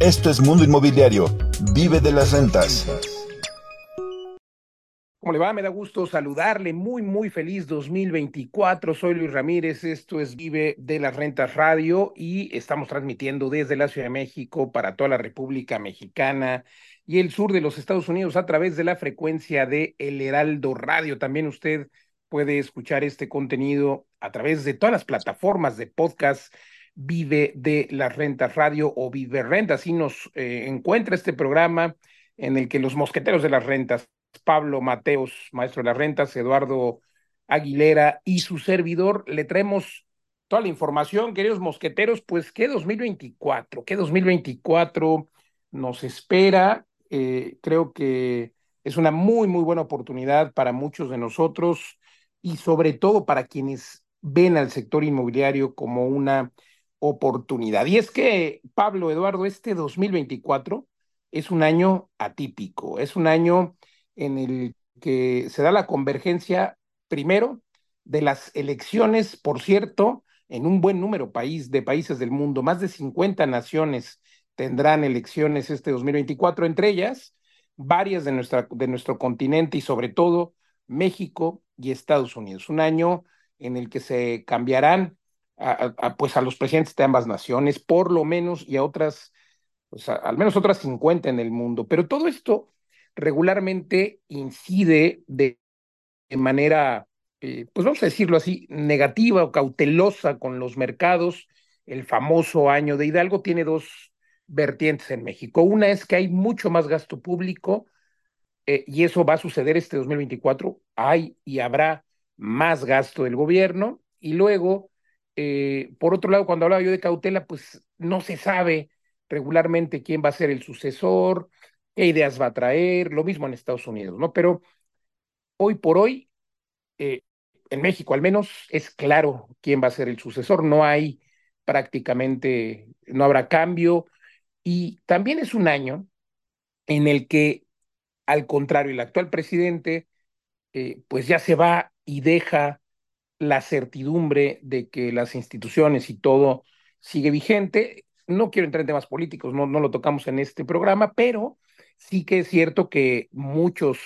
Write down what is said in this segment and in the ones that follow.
Esto es Mundo Inmobiliario. Vive de las rentas. ¿Cómo le va? Me da gusto saludarle. Muy, muy feliz 2024. Soy Luis Ramírez. Esto es Vive de las Rentas Radio y estamos transmitiendo desde la Ciudad de México para toda la República Mexicana y el sur de los Estados Unidos a través de la frecuencia de El Heraldo Radio. También usted puede escuchar este contenido a través de todas las plataformas de podcast Vive de las Rentas Radio o Vive Renta. Así nos eh, encuentra este programa en el que los mosqueteros de las rentas, Pablo Mateos, maestro de las rentas, Eduardo Aguilera y su servidor, le traemos toda la información, queridos mosqueteros, pues qué 2024, qué 2024 nos espera. Eh, creo que es una muy, muy buena oportunidad para muchos de nosotros y sobre todo para quienes ven al sector inmobiliario como una oportunidad. Y es que, Pablo, Eduardo, este 2024 es un año atípico, es un año en el que se da la convergencia, primero, de las elecciones, por cierto, en un buen número país, de países del mundo, más de 50 naciones tendrán elecciones este 2024, entre ellas varias de, nuestra, de nuestro continente y sobre todo México y Estados Unidos. Un año en el que se cambiarán pues a los presidentes de ambas naciones, por lo menos, y a otras, pues al menos otras 50 en el mundo. Pero todo esto regularmente incide de, manera, eh, pues vamos a decirlo así, negativa o cautelosa con los mercados. El famoso año de Hidalgo tiene dos vertientes en México. Una es que hay mucho más gasto público eh, y eso va a suceder este 2024. Hay y habrá más gasto del gobierno y luego eh, por otro lado, cuando hablaba yo de cautela, pues no se sabe regularmente quién va a ser el sucesor, qué ideas va a traer, lo mismo en Estados Unidos, ¿no? Pero hoy por hoy, eh, en México al menos, es claro quién va a ser el sucesor, no hay prácticamente, no habrá cambio, y también es un año en el que, al contrario, el actual presidente, eh, pues ya se va y deja la certidumbre de que las instituciones y todo sigue vigente. No quiero entrar en temas políticos, no, no lo tocamos en este programa, pero sí que es cierto que muchos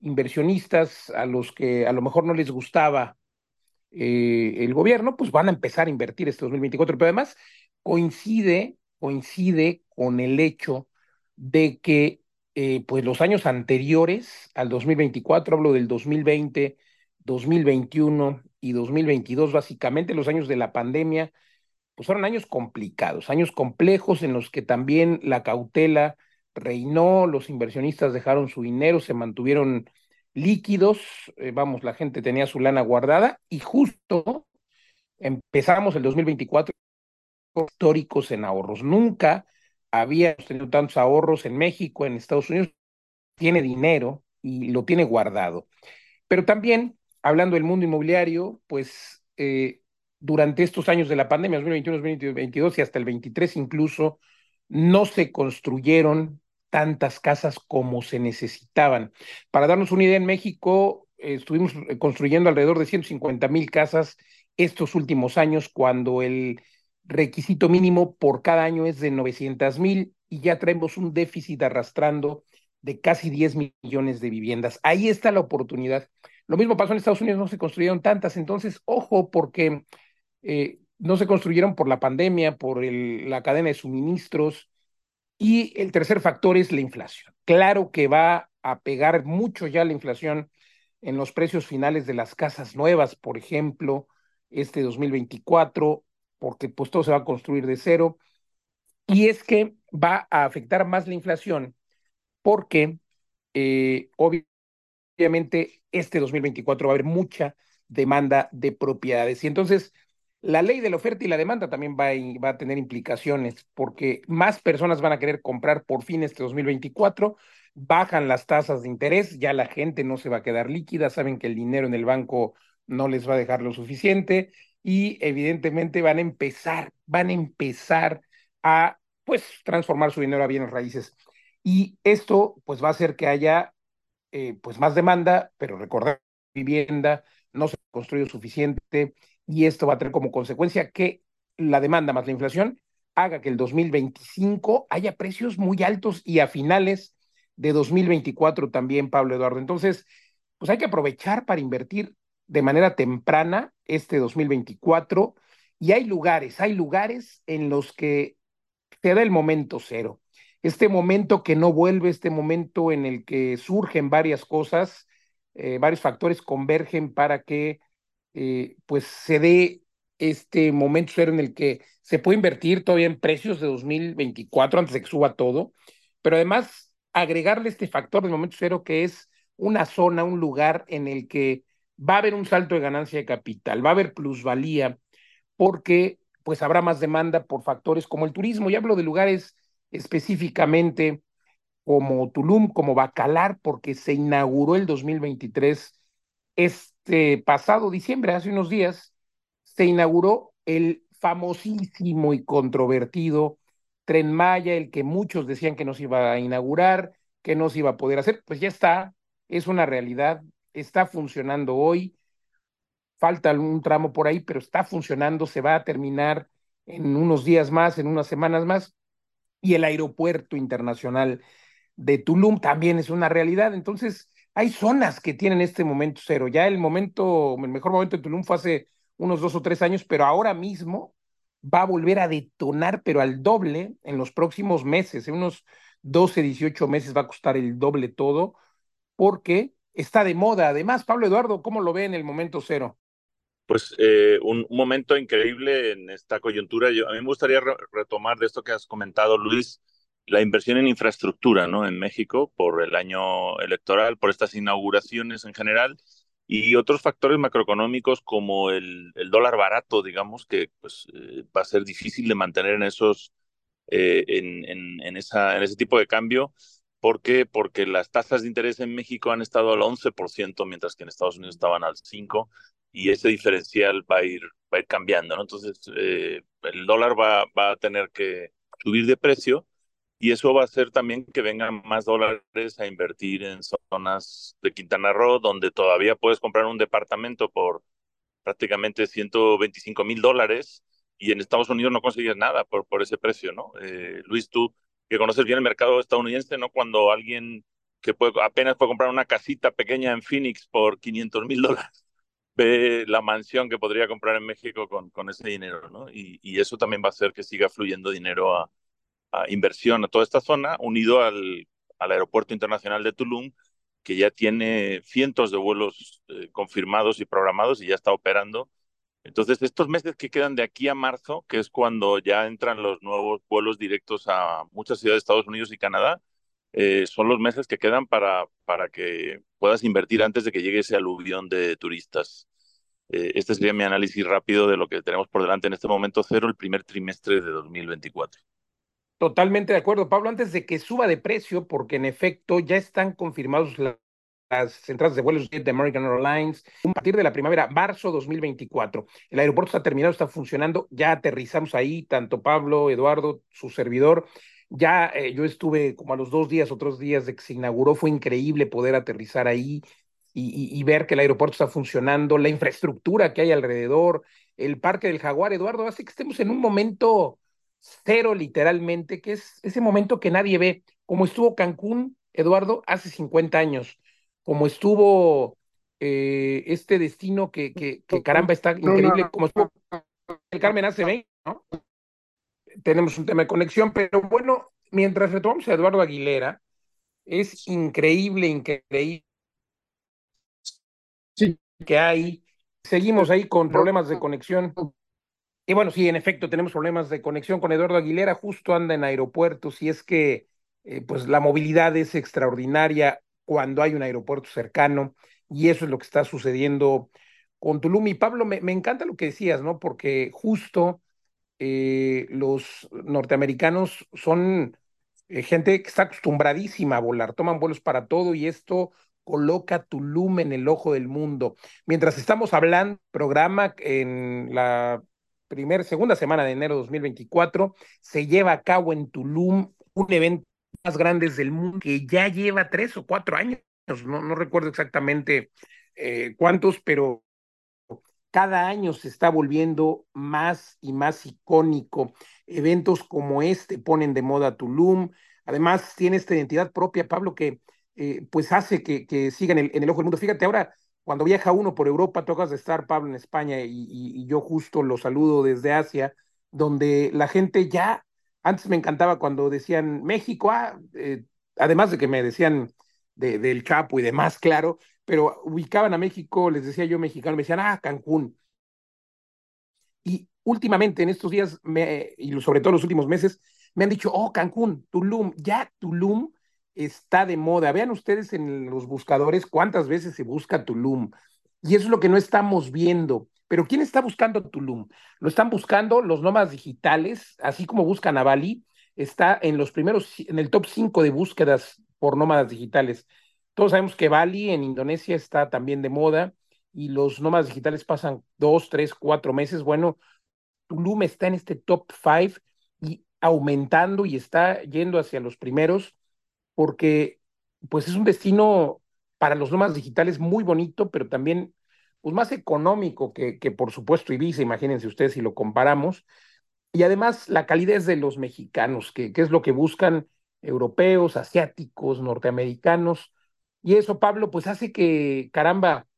inversionistas a los que a lo mejor no les gustaba eh, el gobierno, pues van a empezar a invertir este 2024, pero además coincide, coincide con el hecho de que eh, pues los años anteriores al 2024, hablo del 2020, 2021 y 2022, básicamente los años de la pandemia, pues fueron años complicados, años complejos en los que también la cautela reinó, los inversionistas dejaron su dinero, se mantuvieron líquidos, eh, vamos, la gente tenía su lana guardada y justo empezamos el 2024 históricos en ahorros. Nunca había tenido tantos ahorros en México, en Estados Unidos, tiene dinero y lo tiene guardado. Pero también hablando del mundo inmobiliario, pues eh, durante estos años de la pandemia, 2021, 2022 y hasta el 23 incluso, no se construyeron tantas casas como se necesitaban. Para darnos una idea, en México eh, estuvimos construyendo alrededor de 150 mil casas estos últimos años, cuando el requisito mínimo por cada año es de 900 mil y ya traemos un déficit arrastrando de casi 10 millones de viviendas. Ahí está la oportunidad. Lo mismo pasó en Estados Unidos, no se construyeron tantas, entonces, ojo, porque eh, no se construyeron por la pandemia, por la cadena de suministros. Y el tercer factor es la inflación. Claro que va a pegar mucho ya la inflación en los precios finales de las casas nuevas, por ejemplo, este 2024, porque pues todo se va a construir de cero. Y es que va a afectar más la inflación porque eh, obviamente este 2024 va a haber mucha demanda de propiedades. Y entonces la ley de la oferta y la demanda también va a, va a tener implicaciones porque más personas van a querer comprar por fin este 2024, bajan las tasas de interés, ya la gente no se va a quedar líquida, saben que el dinero en el banco no les va a dejar lo suficiente y evidentemente van a empezar, van a empezar a pues transformar su dinero a bienes raíces. Y esto pues va a hacer que haya eh, pues más demanda, pero recordar vivienda no se construye suficiente y esto va a tener como consecuencia que la demanda más la inflación haga que el 2025 haya precios muy altos y a finales de 2024 también, Pablo Eduardo. Entonces, pues hay que aprovechar para invertir de manera temprana este 2024 y hay lugares, hay lugares en los que te da el momento cero. Este momento que no vuelve, este momento en el que surgen varias cosas, eh, varios factores convergen para que eh, pues se dé este momento cero en el que se puede invertir todavía en precios de 2024 antes de que suba todo, pero además agregarle este factor del momento cero que es una zona, un lugar en el que va a haber un salto de ganancia de capital, va a haber plusvalía, porque pues habrá más demanda por factores como el turismo. Y hablo de lugares específicamente como Tulum, como Bacalar, porque se inauguró el 2023, este pasado diciembre, hace unos días, se inauguró el famosísimo y controvertido Tren Maya, el que muchos decían que no se iba a inaugurar, que no se iba a poder hacer, pues ya está, es una realidad, está funcionando hoy, falta algún tramo por ahí, pero está funcionando, se va a terminar en unos días más, en unas semanas más, y el aeropuerto internacional de Tulum también es una realidad. Entonces, hay zonas que tienen este momento cero. Ya el momento, el mejor momento de Tulum fue hace unos dos o tres años, pero ahora mismo va a volver a detonar, pero al doble en los próximos meses, en unos 12, 18 meses va a costar el doble todo, porque está de moda. Además, Pablo Eduardo, ¿cómo lo ve en el momento cero? Pues eh, un, momento increíble en esta coyuntura. A mí me gustaría retomar de esto que has comentado, Luis, la inversión en infraestructura ¿no? en México por el año electoral, por estas inauguraciones en general y otros factores macroeconómicos como el, dólar barato, digamos, que pues, eh, va a ser difícil de mantener en, esos, eh, en, en ese tipo de cambio. ¿Por qué? Porque las tasas de interés en México han estado al 11%, mientras que en Estados Unidos estaban al 5%, y ese diferencial va a ir, va a ir cambiando, ¿no? Entonces, eh, el dólar va, va a tener que subir de precio y eso va a hacer también que vengan más dólares a invertir en zonas de Quintana Roo, donde todavía puedes comprar un departamento por prácticamente 125 mil dólares y en Estados Unidos no consigues nada por, por ese precio, ¿no? Eh, Luis, tú que conoces bien el mercado estadounidense, ¿no? Cuando alguien que puede, apenas puede comprar una casita pequeña en Phoenix por 500 mil dólares ve la mansión que podría comprar en México con, con ese dinero, ¿no? Y, y, eso también va a hacer que siga fluyendo dinero a, a inversión a toda esta zona, unido al, al, Aeropuerto Internacional de Tulum, que ya tiene cientos de vuelos eh, confirmados y programados y ya está operando. Entonces, estos meses que quedan de aquí a marzo, que es cuando ya entran los nuevos vuelos directos a muchas ciudades de Estados Unidos y Canadá, eh, son los meses que quedan para, para que puedas invertir antes de que llegue ese aluvión de turistas. Eh, este sería mi análisis rápido de lo que tenemos por delante en este momento cero, el primer trimestre de 2024. Totalmente de acuerdo, Pablo, antes de que suba de precio, porque en efecto ya están confirmados las entradas de vuelos de American Airlines a partir de la primavera, marzo 2024. El aeropuerto está terminado, está funcionando, ya aterrizamos ahí, tanto Pablo, Eduardo, su servidor, ya eh, yo estuve como a los dos días, otros días de que se inauguró, fue increíble poder aterrizar ahí y, y, ver que el aeropuerto está funcionando, la infraestructura que hay alrededor, el Parque del Jaguar, Eduardo, hace que estemos en un momento cero literalmente, que es ese momento que nadie ve, como estuvo Cancún, Eduardo, hace 50 años, como estuvo eh, este destino que, que, que, caramba está increíble, como estuvo el Carmen hace 20, ¿no? Tenemos un tema de conexión, pero bueno, mientras retomamos a Eduardo Aguilera, es increíble, increíble sí. que hay. Seguimos ahí con problemas de conexión. Y bueno, sí, en efecto, tenemos problemas de conexión con Eduardo Aguilera, justo anda en aeropuertos y es que eh, pues la movilidad es extraordinaria cuando hay un aeropuerto cercano y eso es lo que está sucediendo con Tulum. Y Pablo, me, me encanta lo que decías, ¿no? Porque justo eh, los norteamericanos son eh, gente que está acostumbradísima a volar, toman vuelos para todo y esto coloca Tulum en el ojo del mundo. Mientras estamos hablando, programa en la primera, segunda semana de enero de 2024, se lleva a cabo en Tulum un evento más grande del mundo que ya lleva tres o cuatro años, no, no recuerdo exactamente eh, cuántos, pero cada año se está volviendo más y más icónico. Eventos como este ponen de moda Tulum. Además, tiene esta identidad propia, Pablo, que eh, pues hace que, que siga en el, ojo del mundo. Fíjate, ahora cuando viaja uno por Europa, tocas de estar, Pablo, en España, y, yo justo lo saludo desde Asia, donde la gente ya, antes me encantaba cuando decían México, ah, eh, además de que me decían de, del Chapo y demás, claro, pero ubicaban a México, les decía yo mexicano, me decían, ah, Cancún. Y últimamente, en estos días, me, y sobre todo los últimos meses, me han dicho, oh, Cancún, Tulum, ya Tulum está de moda. Vean ustedes en los buscadores cuántas veces se busca Tulum. Y eso es lo que no estamos viendo. Pero ¿quién está buscando Tulum? Lo están buscando los nómadas digitales, así como buscan a Bali, está en los primeros, en el top 5 de búsquedas por nómadas digitales. Todos sabemos que Bali en Indonesia está también de moda y los nómadas digitales pasan dos, tres, cuatro meses. Bueno, Tulum está en este top 5 y aumentando y está yendo hacia los primeros porque pues es un destino para los nómadas digitales muy bonito, pero también pues más económico que, que por supuesto Ibiza, imagínense ustedes si lo comparamos, y además la calidez de los mexicanos, que, que es lo que buscan europeos, asiáticos, norteamericanos, y eso, Pablo, pues hace que, caramba,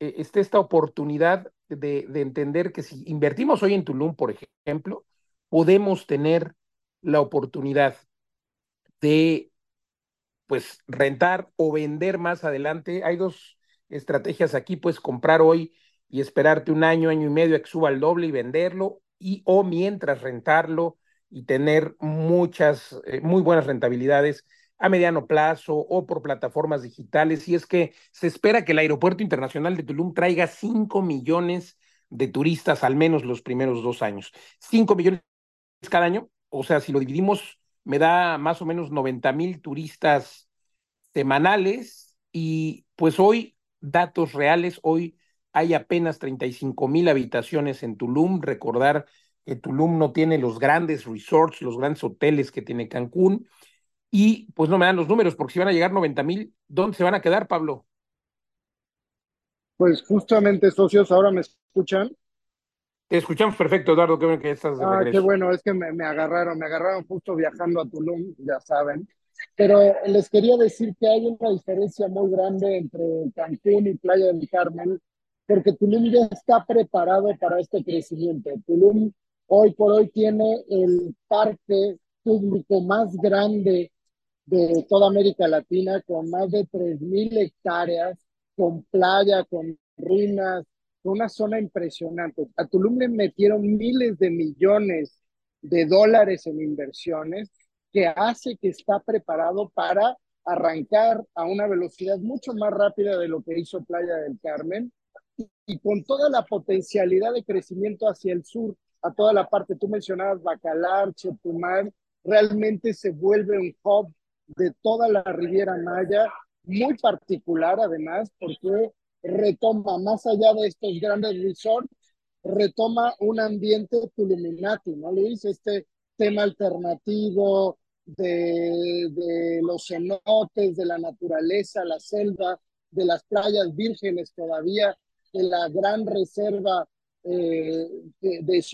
eh, esté esta oportunidad de, de entender que si invertimos hoy en Tulum, por ejemplo, podemos tener la oportunidad de pues rentar o vender más adelante. Hay dos estrategias aquí, pues comprar hoy y esperarte un año, año y medio a que suba el doble y venderlo, y o mientras rentarlo y tener muchas, eh, muy buenas rentabilidades a mediano plazo o por plataformas digitales. Y es que se espera que el Aeropuerto Internacional de Tulum traiga 5 millones de turistas al menos los primeros dos años. 5 millones cada año, o sea, si lo dividimos me da más o menos 90 mil turistas semanales y pues hoy, datos reales, hoy hay apenas 35 mil habitaciones en Tulum. Recordar que Tulum no tiene los grandes resorts, los grandes hoteles que tiene Cancún. Y pues no me dan los números, porque si van a llegar 90 mil, ¿dónde se van a quedar, Pablo? Pues justamente, socios, ahora me escuchan. Te escuchamos perfecto, Eduardo, qué bueno que estás de Ah, regreso. qué bueno, es que me, me agarraron, me agarraron justo viajando a Tulum, ya saben. Pero les quería decir que hay una diferencia muy grande entre Cancún y Playa del Carmen, porque Tulum ya está preparado para este crecimiento. Tulum hoy por hoy tiene el parque público más grande de toda América Latina, con más de 3.000 hectáreas, con playa, con ruinas, una zona impresionante. A Tulum le metieron miles de millones de dólares en inversiones que hace que está preparado para arrancar a una velocidad mucho más rápida de lo que hizo Playa del Carmen y con toda la potencialidad de crecimiento hacia el sur, a toda la parte, tú mencionabas Bacalar, Chetumal, realmente se vuelve un hub de toda la Riviera Maya, muy particular además, porque retoma, más allá de estos grandes resorts, retoma un ambiente Tuluminati, ¿no, Luis? Este tema alternativo de, de los cenotes, de la naturaleza, la selva, de las playas vírgenes todavía, de la gran reserva eh, de, de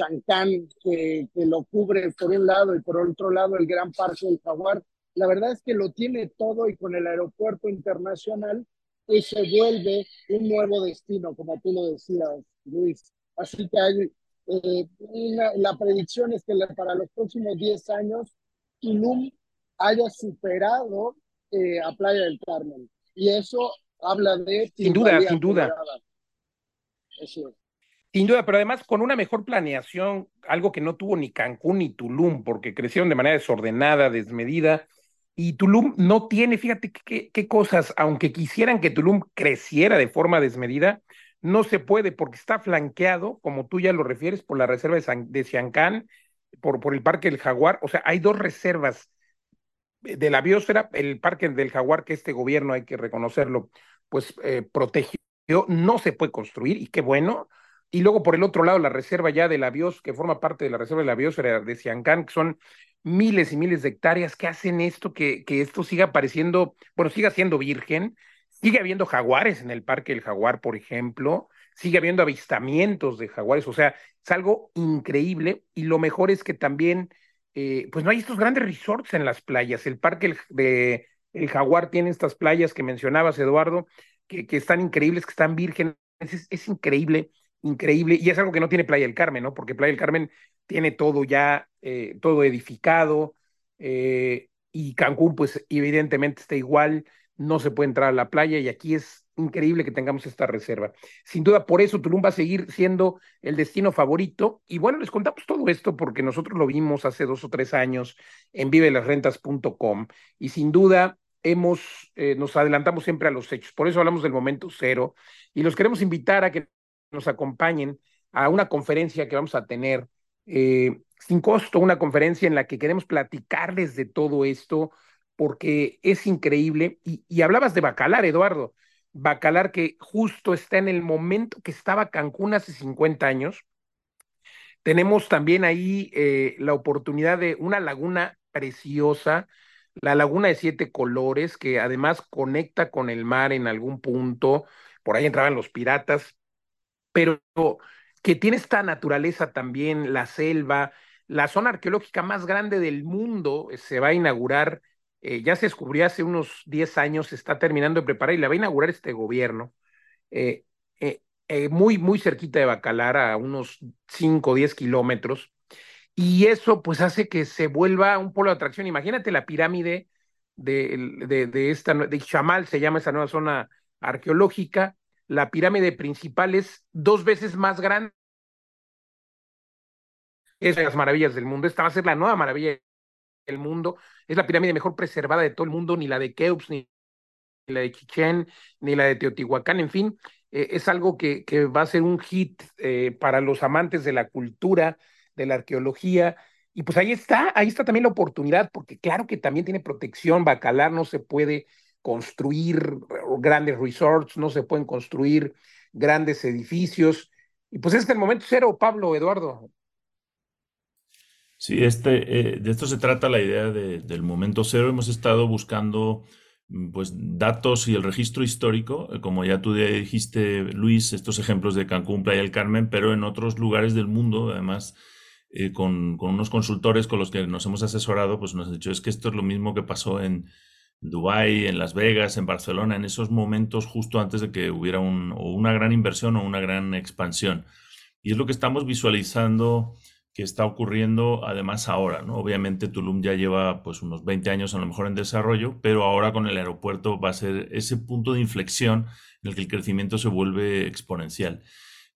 que, que, lo cubre por un lado y por otro lado el gran parque del Jaguar. La verdad es que lo tiene todo y con el aeropuerto internacional pues se vuelve un nuevo destino, como tú lo decías, Luis. Así que hay, eh, una, la predicción es que la, para los próximos 10 años Tulum haya superado eh, a Playa del Carmen. Y eso habla de... Sin duda, sin duda. Eso. Sin duda, pero además con una mejor planeación, algo que no tuvo ni Cancún ni Tulum, porque crecieron de manera desordenada, desmedida, y Tulum no tiene, fíjate qué, cosas, aunque quisieran que Tulum creciera de forma desmedida, no se puede porque está flanqueado, como tú ya lo refieres, por la reserva de, San, de por, el Parque del Jaguar. O sea, hay dos reservas de la biosfera, el Parque del Jaguar, que este gobierno, hay que reconocerlo, pues eh, protegió, no se puede construir, y qué bueno. Y luego por el otro lado, la reserva ya de la bios, que forma parte de la reserva de la biosfera de Siancán, que son miles y miles de hectáreas que hacen esto, que, que esto siga apareciendo, bueno, siga siendo virgen, sigue habiendo jaguares en el Parque del Jaguar, por ejemplo, sigue habiendo avistamientos de jaguares, o sea, es algo increíble y lo mejor es que también, eh, pues no hay estos grandes resorts en las playas. El parque de el Jaguar tiene estas playas que mencionabas, Eduardo, que, que están increíbles, que están vírgenes, es, increíble, increíble, y es algo que no tiene Playa del Carmen, ¿no? Porque Playa del Carmen tiene todo ya, eh, todo edificado, eh, y Cancún, pues evidentemente está igual, no se puede entrar a la playa, y aquí es increíble que tengamos esta reserva. Sin duda, por eso Tulum va a seguir siendo el destino favorito. Y bueno, les contamos todo esto porque nosotros lo vimos hace dos o tres años en vivelasrentas.com y sin duda hemos, eh, nos adelantamos siempre a los hechos. Por eso hablamos del momento cero y los queremos invitar a que nos acompañen a una conferencia que vamos a tener eh, sin costo, una conferencia en la que queremos platicarles de todo esto porque es increíble. Y, y hablabas de Bacalar, Eduardo. Bacalar que justo está en el momento que estaba Cancún hace 50 años. Tenemos también ahí eh, la oportunidad de una laguna preciosa, la laguna de siete colores, que además conecta con el mar en algún punto, por ahí entraban los piratas, pero que tiene esta naturaleza también, la selva, la zona arqueológica más grande del mundo, se va a inaugurar eh, ya se descubrió hace unos 10 años, se está terminando de preparar y la va a inaugurar este gobierno, eh, eh, muy, muy cerquita de Bacalar, a unos 5 o 10 kilómetros. Y eso pues hace que se vuelva un polo de atracción. Imagínate la pirámide de, de, de esta, de Chamal, se llama esa nueva zona arqueológica. La pirámide principal es dos veces más grande. Es de las maravillas del mundo. Esta va a ser la nueva maravilla del mundo es la pirámide mejor preservada de todo el mundo, ni la de Keops, ni la de Chichén, ni la de Teotihuacán, en fin, eh, es algo que, que, va a ser un hit eh, para los amantes de la cultura, de la arqueología. Y pues ahí está, ahí está también la oportunidad, porque claro que también tiene protección, Bacalar no se puede construir grandes resorts, no se pueden construir grandes edificios. Y pues este es el momento cero, Pablo, Eduardo. Sí, este, eh, de esto se trata la idea del momento cero. Hemos estado buscando mm, pues, datos y el registro histórico, como ya tú dijiste, Luis, estos ejemplos de Cancún, Playa del Carmen, pero en otros lugares del mundo, además, eh, con, unos consultores con los que nos hemos asesorado, pues nos han dicho, es que esto es lo mismo que pasó en Dubái, en Las Vegas, en Barcelona, en esos momentos justo antes de que hubiera una gran inversión o una gran expansión. Y es lo que estamos visualizando que está ocurriendo además ahora, ¿no? Obviamente Tulum ya lleva pues unos 20 años a lo mejor en desarrollo, pero ahora con el aeropuerto va a ser ese punto de inflexión en el que el crecimiento se vuelve exponencial.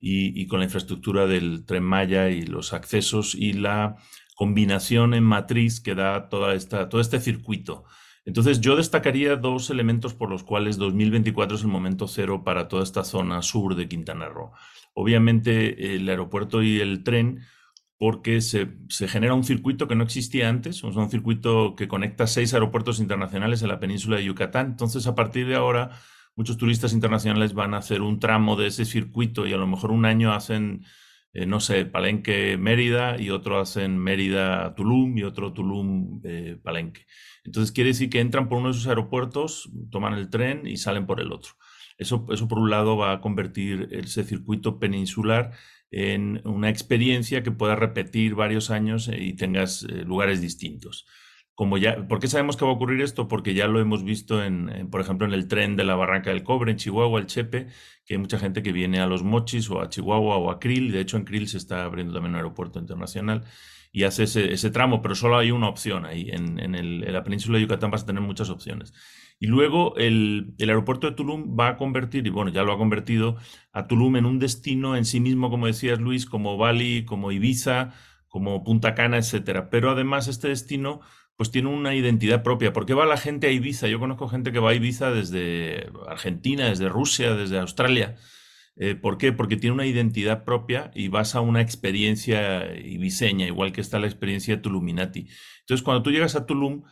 Y, con la infraestructura del tren Maya y los accesos y la combinación en matriz que da toda esta, todo este circuito. Entonces yo destacaría dos elementos por los cuales 2024 es el momento cero para toda esta zona sur de Quintana Roo. Obviamente el aeropuerto y el tren porque se, genera un circuito que no existía antes, es un circuito que conecta seis aeropuertos internacionales en la península de Yucatán. Entonces, a partir de ahora, muchos turistas internacionales van a hacer un tramo de ese circuito y a lo mejor un año hacen, eh, no sé, Palenque-Mérida y otro hacen Mérida-Tulum y otro Tulum-Palenque. Entonces, quiere decir que entran por uno de esos aeropuertos, toman el tren y salen por el otro. Eso, eso por un lado va a convertir ese circuito peninsular en una experiencia que puedas repetir varios años eh, y tengas eh, lugares distintos. Como ya, ¿Por qué sabemos que va a ocurrir esto? Porque ya lo hemos visto, en, por ejemplo, en el tren de la Barranca del Cobre, en Chihuahua, el Chepe, que hay mucha gente que viene a Los Mochis o a Chihuahua o a Krill. De hecho, en Krill se está abriendo también un aeropuerto internacional y hace ese, tramo, pero solo hay una opción ahí. En, en, la península de Yucatán vas a tener muchas opciones. Y luego el, aeropuerto de Tulum va a convertir, y bueno, ya lo ha convertido, a Tulum en un destino en sí mismo, como decías Luis, como Bali, como Ibiza, como Punta Cana, etcétera. Pero además este destino pues tiene una identidad propia. ¿Por qué va la gente a Ibiza? Yo conozco gente que va a Ibiza desde Argentina, desde Rusia, desde Australia. Eh, ¿Por qué? Porque tiene una identidad propia y vas a una experiencia ibiseña, igual que está la experiencia Tuluminati. Entonces, cuando tú llegas a Tulum,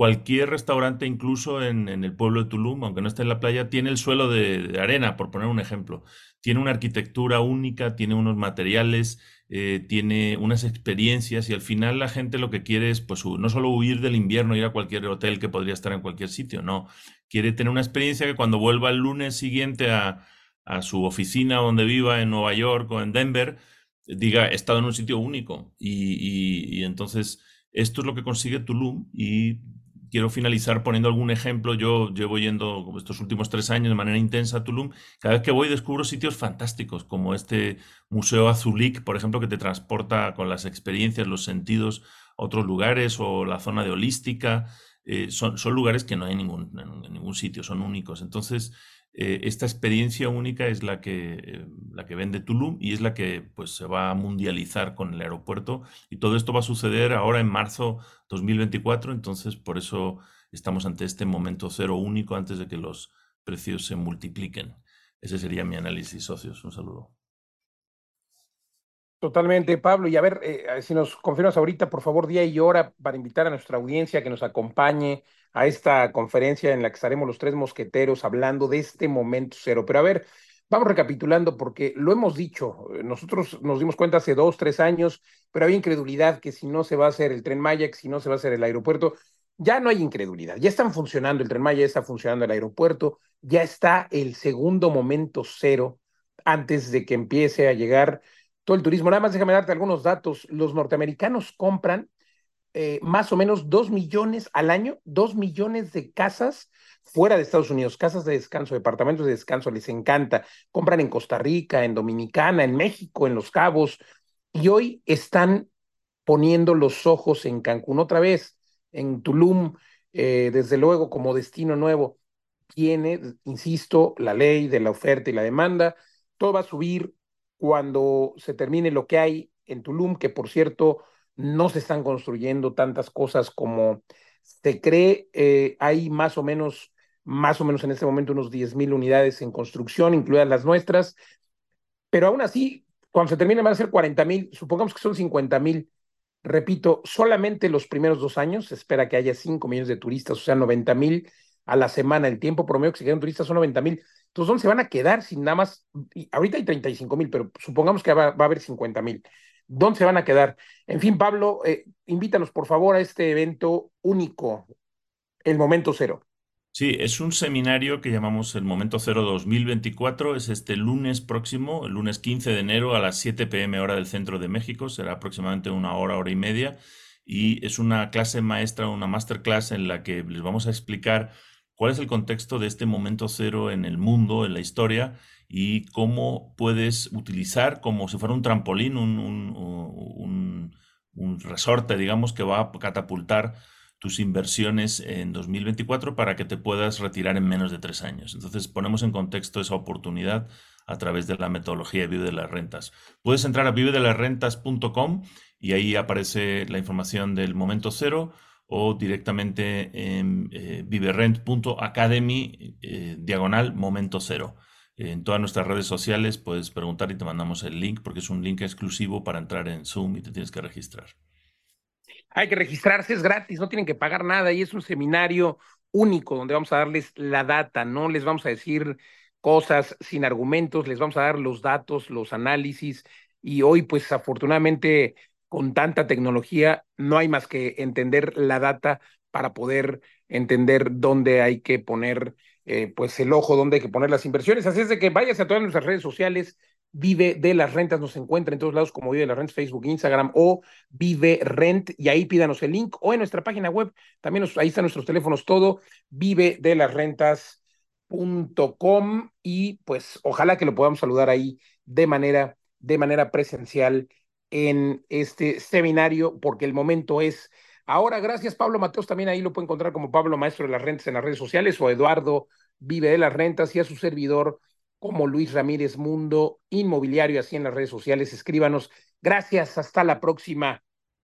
Cualquier restaurante, incluso en, el pueblo de Tulum, aunque no esté en la playa, tiene el suelo de, arena, por poner un ejemplo. Tiene una arquitectura única, tiene unos materiales, eh, tiene unas experiencias y al final la gente lo que quiere es pues no solo huir del invierno, ir a cualquier hotel que podría estar en cualquier sitio, no. Quiere tener una experiencia que cuando vuelva el lunes siguiente a, a su oficina donde viva en Nueva York o en Denver, diga, he estado en un sitio único. Y, entonces, esto es lo que consigue Tulum y quiero finalizar poniendo algún ejemplo. Yo llevo yendo estos últimos tres años de manera intensa a Tulum. Cada vez que voy descubro sitios fantásticos, como este Museo Azulik, por ejemplo, que te transporta con las experiencias, los sentidos a otros lugares, o la zona de holística. Eh, son, son, lugares que no hay ningún, en ningún sitio, son únicos. Entonces, eh, esta experiencia única es la que, eh, la que vende Tulum y es la que pues, se va a mundializar con el aeropuerto. Y todo esto va a suceder ahora en marzo 2024, entonces por eso estamos ante este momento cero único antes de que los precios se multipliquen. Ese sería mi análisis, socios. Un saludo. Totalmente, Pablo. Y a ver, eh, si nos confirmas ahorita, por favor, día y hora para invitar a nuestra audiencia que nos acompañe a esta conferencia en la que estaremos los tres mosqueteros hablando de este momento cero. Pero a ver, vamos recapitulando porque lo hemos dicho, nosotros nos dimos cuenta hace dos, tres años, pero había incredulidad que si no se va a hacer el tren Maya, que si no se va a hacer el aeropuerto, ya no hay incredulidad, ya están funcionando el tren Maya, ya está funcionando el aeropuerto, ya está el segundo momento cero antes de que empiece a llegar todo el turismo. Nada más déjame darte algunos datos. Los norteamericanos compran eh, más o menos dos millones al año, dos millones de casas fuera de Estados Unidos, casas de descanso, departamentos de descanso, les encanta. Compran en Costa Rica, en Dominicana, en México, en Los Cabos, y hoy están poniendo los ojos en Cancún otra vez, en Tulum, eh, desde luego como destino nuevo. Tiene, insisto, la ley de la oferta y la demanda, todo va a subir cuando se termine lo que hay en Tulum, que por cierto no se están construyendo tantas cosas como se cree. Eh, hay más o menos, más o menos en este momento unos 10 mil unidades en construcción, incluidas las nuestras, pero aún así, cuando se termine van a ser 40 mil, supongamos que son 50 mil. Repito, solamente los primeros dos años se espera que haya 5 millones de turistas, o sea, 90 mil a la semana. El tiempo promedio que se quedan turistas son 90 mil. Entonces, ¿dónde se van a quedar sin nada más? ahorita hay 35 mil, pero supongamos que va, a haber 50 mil. ¿Dónde se van a quedar? En fin, Pablo, eh, invítanos por favor a este evento único, el Momento Cero. Sí, es un seminario que llamamos el Momento Cero 2024. Es este lunes próximo, el lunes 15 de enero a las 7 pm hora del centro de México. Será aproximadamente una hora, hora y media. Y es una clase maestra, una masterclass en la que les vamos a explicar cuál es el contexto de este momento cero en el mundo, en la historia, y cómo puedes utilizar como si fuera un trampolín, un, resorte, digamos, que va a catapultar tus inversiones en 2024 para que te puedas retirar en menos de tres años. Entonces ponemos en contexto esa oportunidad a través de la metodología de Vive de las Rentas. Puedes entrar a vivedelasrentas.com y ahí aparece la información del momento cero o directamente en eh, eh, diagonal momento cero. En todas nuestras redes sociales puedes preguntar y te mandamos el link porque es un link exclusivo para entrar en Zoom y te tienes que registrar. Hay que registrarse, es gratis, no tienen que pagar nada y es un seminario único donde vamos a darles la data, no les vamos a decir cosas sin argumentos, les vamos a dar los datos, los análisis y hoy pues afortunadamente con tanta tecnología, no hay más que entender la data para poder entender dónde hay que poner eh, pues el ojo, dónde hay que poner las inversiones. Así es de que vayas a todas nuestras redes sociales, Vive de las Rentas, nos encuentra en todos lados como Vive de las Rentas, Facebook, Instagram o Vive Rent, y ahí pídanos el link o en nuestra página web, también ahí están nuestros teléfonos, todo, vive de las rentas.com y pues ojalá que lo podamos saludar ahí de manera, de manera presencial en este seminario, porque el momento es ahora. Gracias, Pablo Mateos. También ahí lo puede encontrar como Pablo Maestro de las Rentas en las redes sociales o Eduardo Vive de las Rentas y a su servidor como Luis Ramírez Mundo Inmobiliario, así en las redes sociales. Escríbanos. Gracias. Hasta la próxima.